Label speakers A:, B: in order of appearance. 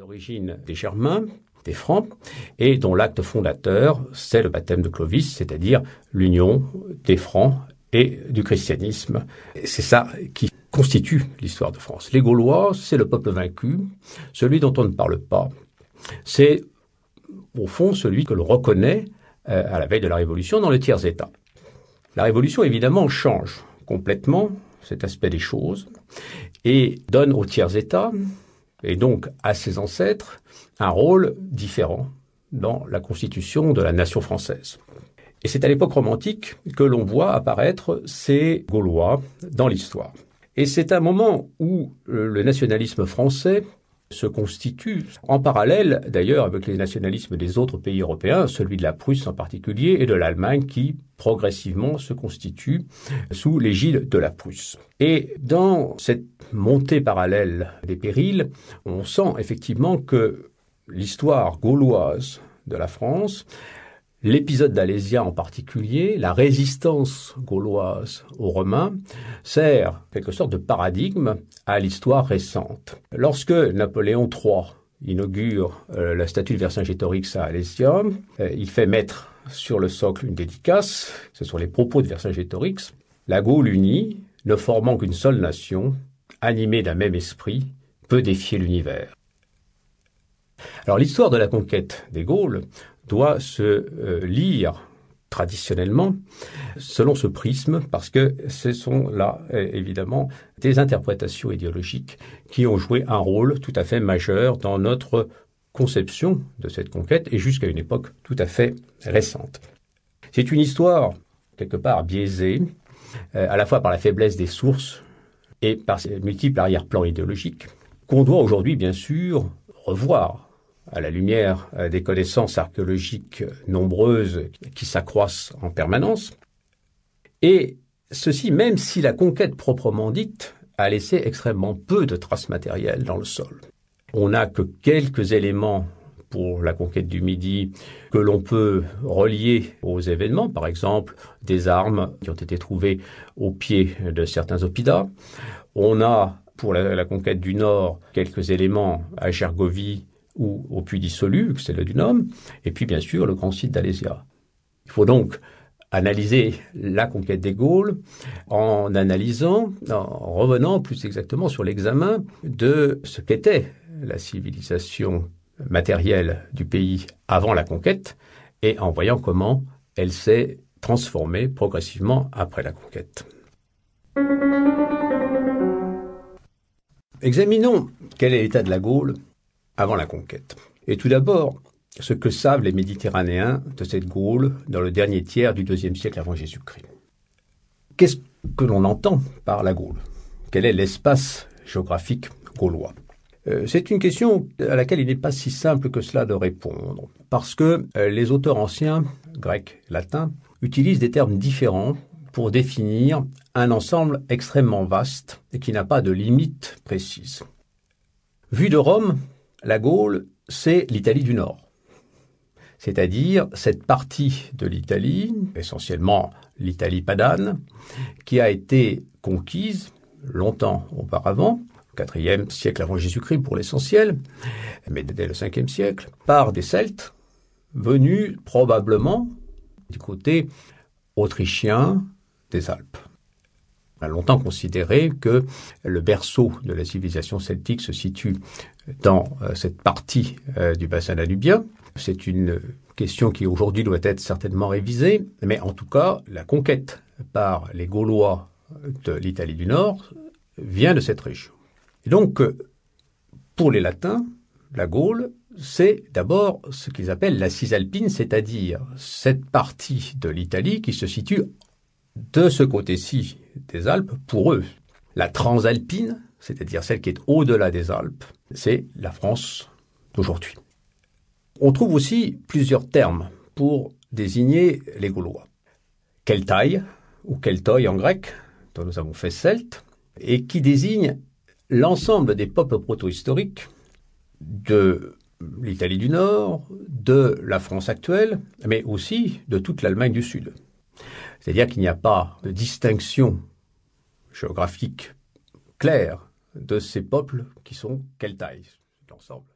A: origines des Germains, des Francs, et dont l'acte fondateur, c'est le baptême de Clovis, c'est-à-dire l'union des Francs et du christianisme. C'est ça qui constitue l'histoire de France. Les Gaulois, c'est le peuple vaincu, celui dont on ne parle pas. C'est, au fond, celui que l'on reconnaît euh, à la veille de la Révolution dans le tiers-État. La Révolution, évidemment, change complètement cet aspect des choses et donne au tiers-État, et donc à ses ancêtres, un rôle différent dans la constitution de la nation française. Et c'est à l'époque romantique que l'on voit apparaître ces Gaulois dans l'histoire. Et c'est un moment où le nationalisme français se constitue en parallèle d'ailleurs avec les nationalismes des autres pays européens, celui de la Prusse en particulier et de l'Allemagne qui progressivement se constitue sous l'égide de la Prusse. Et dans cette montée parallèle des périls, on sent effectivement que l'histoire gauloise de la France L'épisode d'Alésia en particulier, la résistance gauloise aux Romains, sert quelque sorte de paradigme à l'histoire récente. Lorsque Napoléon III inaugure euh, la statue de Vercingétorix à Alésia, euh, il fait mettre sur le socle une dédicace, ce sont les propos de Vercingétorix, la Gaule unie, ne formant qu'une seule nation, animée d'un même esprit, peut défier l'univers. Alors l'histoire de la conquête des Gaules doit se euh, lire traditionnellement selon ce prisme parce que ce sont là évidemment des interprétations idéologiques qui ont joué un rôle tout à fait majeur dans notre conception de cette conquête et jusqu'à une époque tout à fait récente. C'est une histoire quelque part biaisée euh, à la fois par la faiblesse des sources et par ses multiples arrière-plans idéologiques qu'on doit aujourd'hui bien sûr revoir à la lumière des connaissances archéologiques nombreuses qui s'accroissent en permanence. Et ceci même si la conquête proprement dite a laissé extrêmement peu de traces matérielles dans le sol. On n'a que quelques éléments pour la conquête du Midi que l'on peut relier aux événements, par exemple des armes qui ont été trouvées au pied de certains oppidats. On a pour la, conquête du Nord quelques éléments à Gergovie ou au puits dissolu, c'est le Dunum, et puis bien sûr le grand site d'Alésia. Il faut donc analyser la conquête des Gaules en analysant, en revenant plus exactement sur l'examen de ce qu'était la civilisation matérielle du pays avant la conquête et en voyant comment elle s'est transformée progressivement après la conquête. Examinons quel est l'état de la Gaule avant la conquête. Et tout d'abord, ce que savent les Méditerranéens de cette Gaule dans le dernier tiers du deuxième siècle avant Jésus-Christ. Qu'est-ce que l'on entend par la Gaule? Quel est l'espace géographique gaulois? Euh, c'est une question à laquelle il n'est pas si simple que cela de répondre, parce que euh, les auteurs anciens, grecs, latins, utilisent des termes différents pour définir un ensemble extrêmement vaste et qui n'a pas de limite précise. Vu de Rome, la Gaule, c'est l'Italie du Nord. C'est-à-dire cette partie de l'Italie, essentiellement l'Italie padane, qui a été conquise longtemps auparavant, au IVe siècle avant Jésus-Christ pour l'essentiel, mais dès le 5 siècle, par des Celtes venus probablement du côté autrichien des Alpes. On a longtemps considéré que le berceau de la civilisation celtique se situe dans euh, cette partie euh, du bassin danubien. C'est une question qui aujourd'hui doit être certainement révisée, mais en tout cas, la conquête par les Gaulois de l'Italie du Nord vient de cette région. Et donc, pour les Latins, la Gaule, c'est d'abord ce qu'ils appellent la Cisalpine, c'est-à-dire cette partie de l'Italie qui se situe de ce côté-ci des Alpes pour eux. La Transalpine, c'est-à-dire celle qui est au-delà des Alpes, c'est la France d'aujourd'hui. On trouve aussi plusieurs termes pour désigner les Gaulois. Keltai, ou Keltoi en grec, dont nous avons fait celte, et qui désigne l'ensemble des peuples proto-historiques de l'Italie du Nord, de la France actuelle, mais aussi de toute l'Allemagne du Sud. C'est-à-dire qu'il n'y a pas de distinction géographique claire de ces peuples qui sont quelle taille l'ensemble